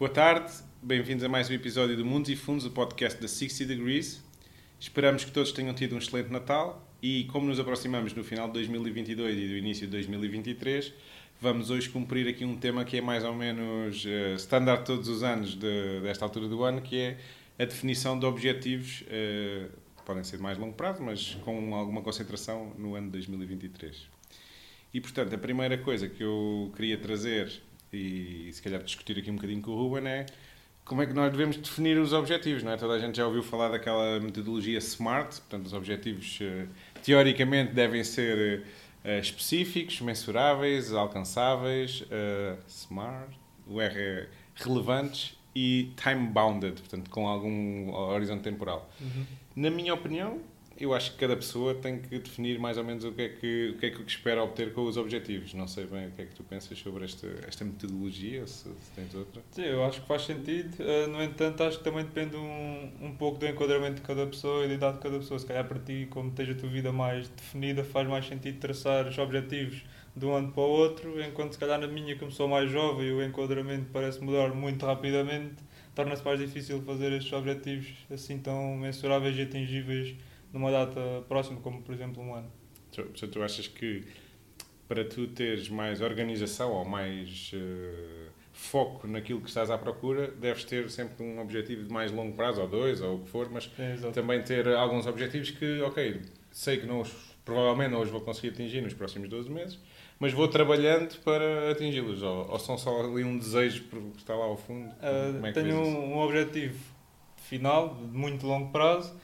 Boa tarde, bem-vindos a mais um episódio do Mundos e Fundos, o podcast da 60 Degrees. Esperamos que todos tenham tido um excelente Natal e, como nos aproximamos no final de 2022 e do início de 2023, vamos hoje cumprir aqui um tema que é mais ou menos uh, standard todos os anos de, desta altura do ano, que é a definição de objetivos, uh, podem ser de mais longo prazo, mas com alguma concentração no ano de 2023. E, portanto, a primeira coisa que eu queria trazer e, se calhar, discutir aqui um bocadinho com o Ruben é como é que nós devemos definir os objetivos, não é? Toda a gente já ouviu falar daquela metodologia SMART, portanto, os objetivos, uh, teoricamente, devem ser uh, específicos, mensuráveis, alcançáveis, SMART, o R é relevantes e time-bounded, portanto, com algum horizonte temporal. Uhum. Na minha opinião, eu acho que cada pessoa tem que definir mais ou menos o que é que, o que, é que espera obter com os objetivos. Não sei bem o que é que tu pensas sobre esta, esta metodologia, se, se tens outra. Sim, eu acho que faz sentido. Uh, no entanto, acho que também depende um, um pouco do enquadramento de cada pessoa e da idade de cada pessoa. Se calhar para ti, como tens a tua vida mais definida, faz mais sentido traçar os objetivos de um ano para o outro, enquanto se calhar na minha, como sou mais jovem, o enquadramento parece mudar muito rapidamente, torna-se mais difícil fazer estes objetivos assim tão mensuráveis e atingíveis numa data próxima, como por exemplo um ano. Portanto, tu achas que para tu teres mais organização ou mais uh, foco naquilo que estás à procura, deves ter sempre um objetivo de mais longo prazo, ou dois, ou o que for, mas é, também ter alguns objetivos que, ok, sei que não os, provavelmente não os vou conseguir atingir nos próximos 12 meses, mas vou trabalhando para atingi-los, ou, ou, são só ali um desejo que está lá ao fundo? Uh, é tenho um, um objetivo final, de muito longo prazo,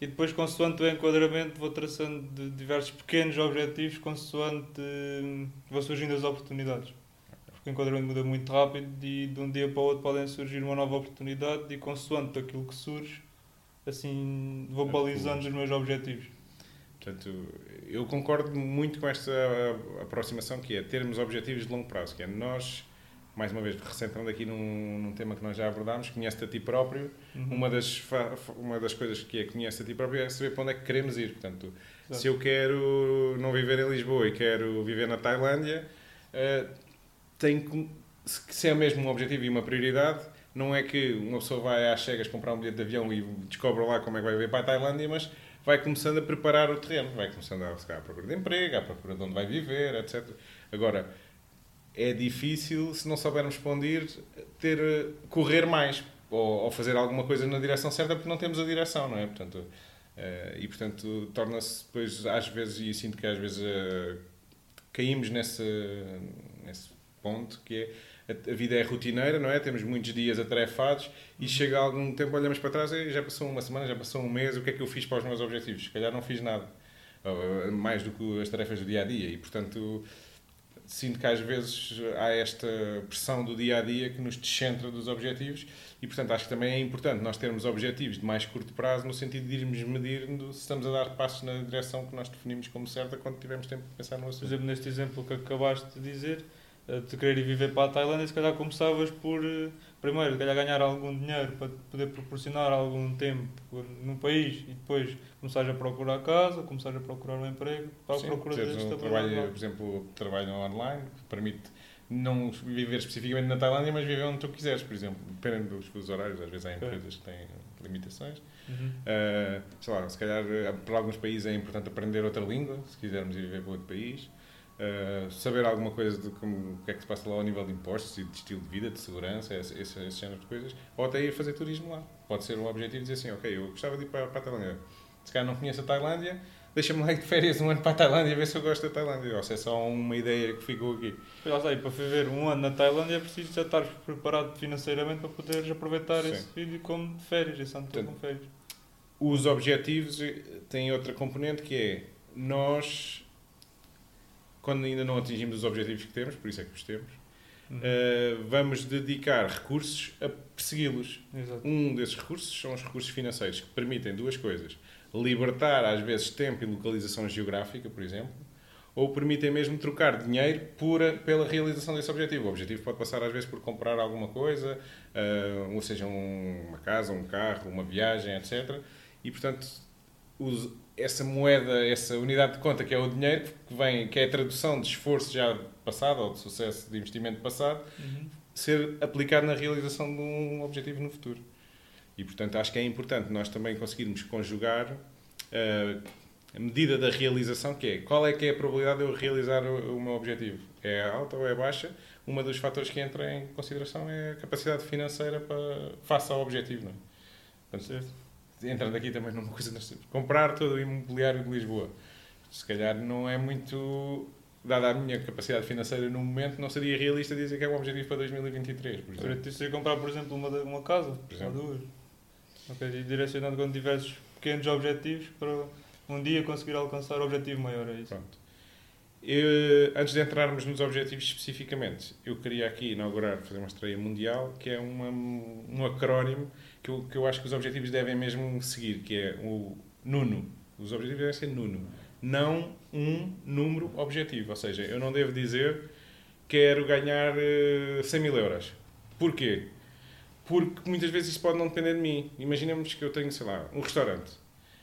e depois, consoante o enquadramento, vou traçando diversos pequenos objetivos, consoante hum, vão surgindo as oportunidades. Porque o enquadramento muda muito rápido e de um dia para o outro podem surgir uma nova oportunidade e, consoante aquilo que surge, assim vou balizando os meus objetivos. Portanto, eu concordo muito com esta aproximação que é termos objetivos de longo prazo, que é nós mais uma vez, recentrando aqui num, num tema que nós já abordámos, conhece-te a ti próprio. Uhum. Uma, das, uma das coisas que é conhece a ti próprio é saber para onde é que queremos ir. Portanto, Exato. se eu quero não viver em Lisboa e quero viver na Tailândia, uh, tem que, se é mesmo um objetivo e uma prioridade, não é que uma pessoa vai às cegas comprar um bilhete de avião e descobre lá como é que vai viver para a Tailândia, mas vai começando a preparar o terreno, vai começando a, a procura de emprego, a procura de onde vai viver, etc. Agora, é difícil, se não soubermos para onde ir, ter, correr mais ou, ou, fazer alguma coisa na direção certa porque não temos a direção, não é? Portanto, uh, e portanto torna-se depois, às vezes, e sinto que às vezes uh, caímos nesse, nesse ponto que é a, a vida é rotineira, não é? Temos muitos dias atarefados e chega algum tempo, olhamos para trás e já passou uma semana, já passou um mês, o que é que eu fiz para os meus objetivos? Se calhar não fiz nada. Mais do que as tarefas do dia a dia. E portanto sinto que às vezes há esta pressão do dia a dia que nos descentra dos objetivos e, portanto, acho que também é importante nós termos objetivos de mais curto prazo no sentido de irmos medindo se estamos a dar passos na direção que nós definimos como certa quando tivermos tempo de pensar no assunto. Por exemplo, neste exemplo que acabaste de dizer, de querer ir viver para a Tailândia, se calhar começavas por, eh, primeiro, se calhar ganhar algum dinheiro para poder proporcionar algum tempo no país e depois começares a procurar casa, começares a procurar um emprego para Sim, a procura deste um trabalho, Por exemplo, trabalho online que permite não viver especificamente na Tailândia, mas viver onde tu quiseres, por exemplo, dependendo dos fusos horários, às vezes há empresas que têm limitações. Uhum. Uh, sei lá, se calhar para alguns países é importante aprender outra língua, se quisermos ir viver para outro país. Uh, saber alguma coisa de como, o que é que se passa lá ao nível de impostos e de estilo de vida, de segurança, esse, esse, esse género de coisas, ou até ir fazer turismo lá. Pode ser um objetivo dizer assim, ok, eu gostava de ir para, para a Tailândia. Se calhar não conheço a Tailândia, deixa-me lá ir de férias um ano para a Tailândia ver se eu gosto da Tailândia. Ou se é só uma ideia que ficou aqui. Lá está, para viver um ano na Tailândia é preciso já estar preparado financeiramente para poderes aproveitar Sim. esse vídeo como de férias, esse ano todo como férias. Os objetivos têm outra componente que é nós quando ainda não atingimos os objetivos que temos, por isso é que os temos, uhum. uh, vamos dedicar recursos a persegui-los. Um desses recursos são os recursos financeiros, que permitem duas coisas. Libertar, às vezes, tempo e localização geográfica, por exemplo, ou permitem mesmo trocar dinheiro pura pela realização desse objetivo. O objetivo pode passar, às vezes, por comprar alguma coisa, uh, ou seja, um, uma casa, um carro, uma viagem, etc. E, portanto, os, essa moeda, essa unidade de conta que é o dinheiro, que, vem, que é a tradução de esforço já passado ou de sucesso de investimento passado, uhum. ser aplicado na realização de um objetivo no futuro. E, portanto, acho que é importante nós também conseguirmos conjugar uh, a medida da realização, que é qual é que é a probabilidade de eu realizar o, o meu objetivo? É alta ou é baixa? Um dos fatores que entra em consideração é a capacidade financeira para, face ao objetivo. Não é? Portanto, entrando aqui também numa coisa, comprar todo o imobiliário de Lisboa, se calhar não é muito dada a minha capacidade financeira no momento, não seria realista dizer que é um objetivo para 2023, por exemplo. Para ti, comprar, por exemplo, uma, uma casa, por exemplo. ou duas. Ok, e direcionando quando tiveres pequenos objetivos para um dia conseguir alcançar o objetivo maior, é isso? Pronto. Eu, antes de entrarmos nos objetivos especificamente, eu queria aqui inaugurar, fazer uma estreia mundial, que é uma, um acrónimo que eu, que eu acho que os objetivos devem mesmo seguir, que é o NUNO. Os objetivos devem ser NUNO. Não um número objetivo. Ou seja, eu não devo dizer quero ganhar 100 eh, mil euros. Porquê? Porque muitas vezes isso pode não depender de mim. Imaginemos que eu tenho, sei lá, um restaurante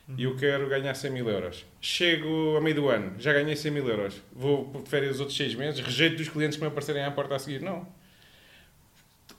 uhum. e eu quero ganhar 100 mil euros. Chego a meio do ano, já ganhei 100 mil euros. Vou de férias os outros 6 meses, rejeito dos clientes que me aparecerem à porta a seguir. Não.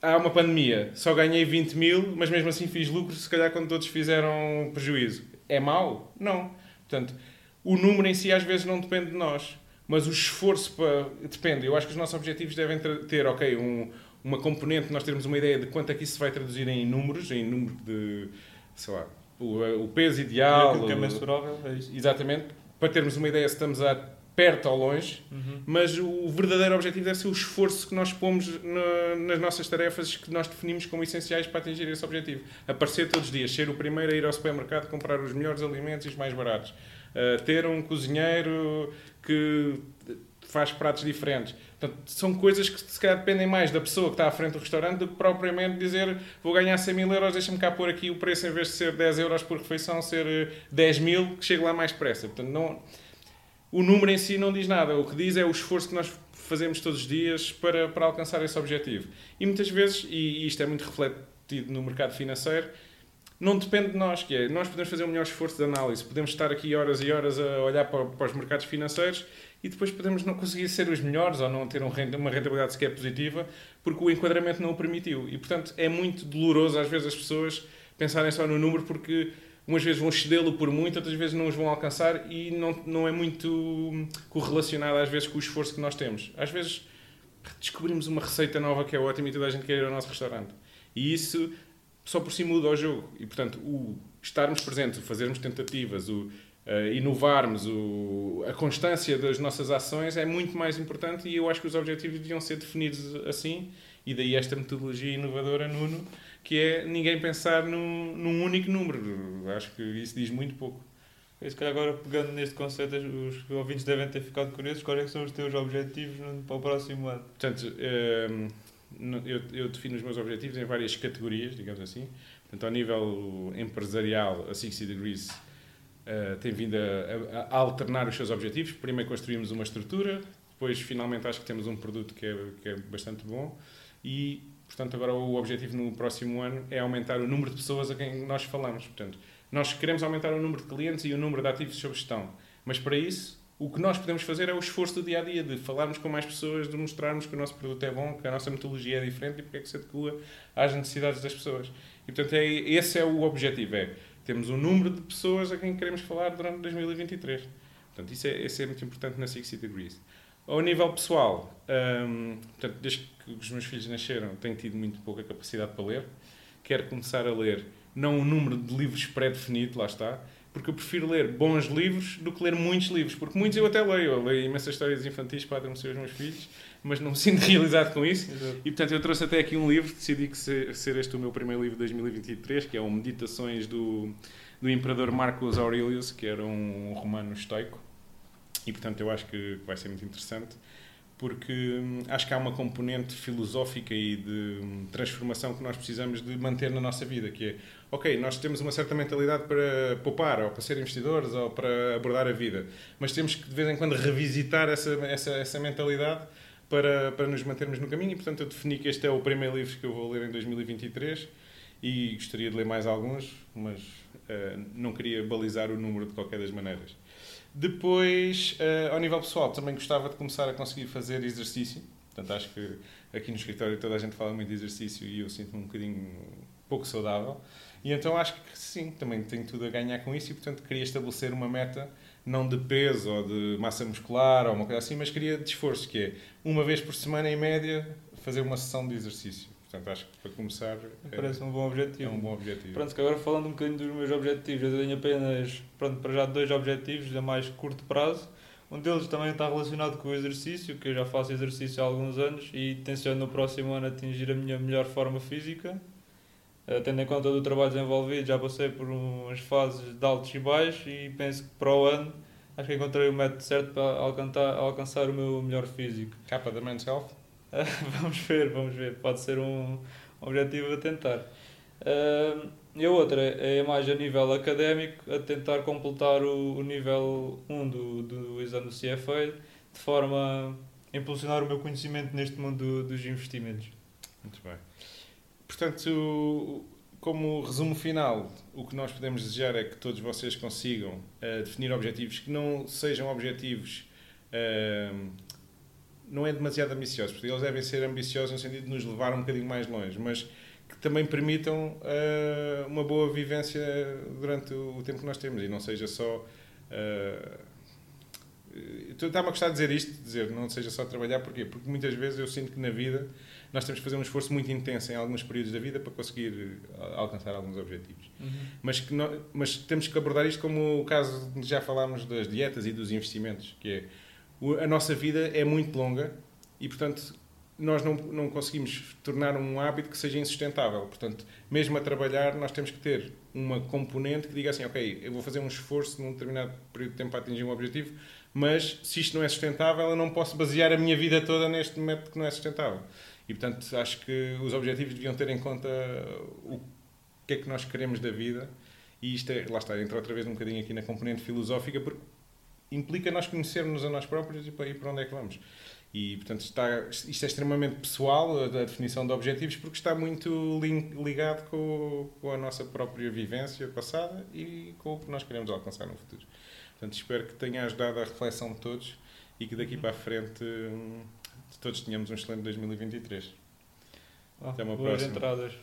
Há uma pandemia, só ganhei 20 mil, mas mesmo assim fiz lucro, se calhar quando todos fizeram prejuízo. É mau? Não. Portanto, o número em si às vezes não depende de nós. Mas o esforço para. Depende. Eu acho que os nossos objetivos devem ter, ok, um, uma componente, nós termos uma ideia de quanto é que isso se vai traduzir em números, em número de, sei lá, o, o peso ideal. o que é mensurável, é isso. Exatamente, para termos uma ideia se estamos a perto ou longe, uhum. mas o verdadeiro objetivo deve ser o esforço que nós pomos na, nas nossas tarefas que nós definimos como essenciais para atingir esse objetivo. Aparecer todos os dias, ser o primeiro a ir ao supermercado comprar os melhores alimentos e os mais baratos. Uh, ter um cozinheiro que faz pratos diferentes. Portanto, são coisas que se calhar dependem mais da pessoa que está à frente do restaurante do que propriamente dizer vou ganhar 100 mil euros, deixa-me cá pôr aqui o preço em vez de ser 10 euros por refeição, ser 10 eh, mil, que chegue lá mais depressa. Portanto, não, o número em si não diz nada. O que diz é o esforço que nós fazemos todos os dias para, para alcançar esse objetivo. E muitas vezes, e isto é muito refletido no mercado financeiro, não depende de nós, que é, nós podemos fazer o melhor esforço de análise, podemos estar aqui horas e horas a olhar para, para os mercados financeiros e depois podemos não conseguir ser os melhores ou não ter um uma rentabilidade sequer positiva porque o enquadramento não o permitiu. E, portanto, é muito doloroso às vezes as pessoas pensarem só no número porque umas vezes vão cedê-lo por muito, outras vezes não os vão alcançar e não, não é muito correlacionado às vezes com o esforço que nós temos. Às vezes descobrimos uma receita nova que é ótima e toda a gente quer ir ao nosso restaurante. E isso só por si muda o jogo. E, portanto, o estarmos presentes, o fazermos tentativas, o uh, inovarmos, o, a constância das nossas ações é muito mais importante e eu acho que os objetivos deviam ser definidos assim e daí esta metodologia inovadora, Nuno, que é ninguém pensar num, num único número. Acho que isso diz muito pouco. Se calhar agora pegando neste conceito, os ouvintes devem ter ficado curiosos, quais é são os teus objetivos para o próximo ano? Portanto, ehm, eu, eu defino os meus objetivos em várias categorias, digamos assim. Portanto, ao nível empresarial, a 60 Degrees uh, tem vindo a, a, alternar os seus objetivos. Primeiro construímos uma estrutura, depois finalmente acho que temos um produto que é, que é bastante bom e, portanto, agora o objetivo no próximo ano é aumentar o número de pessoas a quem nós falamos. Portanto, nós queremos aumentar o número de clientes e o número de ativos sob gestão, mas para isso o que nós podemos fazer é o esforço do dia a dia, de falarmos com mais pessoas, de mostrarmos que o nosso produto é bom, que a nossa metodologia é diferente e porque é que se adequa às necessidades das pessoas. E portanto, é, esse é o objetivo: é temos um número de pessoas a quem queremos falar durante 2023. Portanto, isso é, isso é muito importante na 60 Degrees. Ao nível pessoal, hum, portanto, desde que os meus filhos nasceram, tenho tido muito pouca capacidade para ler. Quero começar a ler, não um número de livros pré-definido, lá está, porque eu prefiro ler bons livros do que ler muitos livros, porque muitos eu até leio. Eu leio imensas histórias infantis para adormecer os meus filhos, mas não me sinto realizado com isso. Exato. E portanto eu trouxe até aqui um livro, decidi que ser, ser este o meu primeiro livro de 2023, que é o Meditações do, do Imperador Marcus Aurelius, que era um romano estoico. E portanto eu acho que vai ser muito interessante porque hum, acho que há uma componente filosófica e de hum, transformação que nós precisamos de manter na nossa vida, que é, ok, nós temos uma certa mentalidade para poupar, ou para ser investidores, ou para abordar a vida, mas temos que de vez em quando revisitar essa, essa, essa mentalidade para, para nos mantermos no caminho. E, portanto, eu defini que este é o primeiro livro que eu vou ler em 2023 e gostaria de ler mais alguns, mas uh, não queria balizar o número de qualquer das maneiras. Depois, uh, ao nível pessoal, também gostava de começar a conseguir fazer exercício. Portanto, acho que aqui no escritório toda a gente fala muito de exercício e eu sinto-me um bocadinho pouco saudável. E então acho que sim, também tenho tudo a ganhar com isso e, portanto, queria estabelecer uma meta, não de peso ou de massa muscular ou uma coisa assim, mas queria de esforço, que é uma vez por semana, em média, fazer uma sessão de exercício. Portanto, acho que para começar. Parece é, um bom objetivo. É um bom objetivo. Pronto, que agora falando um bocadinho dos meus objetivos, eu tenho apenas, pronto, para já dois objetivos a mais curto prazo. Um deles também está relacionado com o exercício, que eu já faço exercício há alguns anos e tenciono no próximo ano atingir a minha melhor forma física. Uh, tendo em conta o trabalho desenvolvido, já passei por umas fases de altos e baixos e penso que para o ano acho que encontrei o método certo para alcançar, alcançar o meu melhor físico. Capa da Men's Health? vamos ver, vamos ver. Pode ser um objetivo a tentar. Uh, e a outra é mais a nível académico, a tentar completar o, o nível 1 do, do exame do CFA, de forma a impulsionar o meu conhecimento neste mundo dos investimentos. Muito bem. Portanto, como resumo final, o que nós podemos desejar é que todos vocês consigam uh, definir objetivos que não sejam objetivos uh, não é demasiado ambiciosos, porque eles devem ser ambiciosos no sentido de nos levar um bocadinho mais longe, mas que também permitam uh, uma boa vivência durante o tempo que nós temos e não seja só. Uh, Está-me a gostar de dizer isto, de dizer não seja só trabalhar, porquê? Porque muitas vezes eu sinto que na vida nós temos que fazer um esforço muito intenso em alguns períodos da vida para conseguir alcançar alguns objetivos. Uhum. Mas, que não, mas temos que abordar isto como o caso de já falámos das dietas e dos investimentos, que é a nossa vida é muito longa e, portanto, nós não, não conseguimos tornar um hábito que seja insustentável. Portanto, mesmo a trabalhar, nós temos que ter uma componente que diga assim: ok, eu vou fazer um esforço num determinado período de tempo para atingir um objetivo, mas se isto não é sustentável, eu não posso basear a minha vida toda neste método que não é sustentável. E, portanto, acho que os objetivos deviam ter em conta o que é que nós queremos da vida. E isto é, lá está, entra outra vez um bocadinho aqui na componente filosófica, porque implica nós conhecermos a nós próprios e para, e para onde é que vamos. E, portanto, está, isto é extremamente pessoal, a, definição de objetivos, porque está muito ligado com, com, a nossa própria vivência passada e com o que nós queremos alcançar no futuro. Portanto, espero que tenha ajudado a reflexão de todos e que daqui para a frente hum, todos tenhamos um excelente 2023. Ah, Até uma boas próxima. entradas.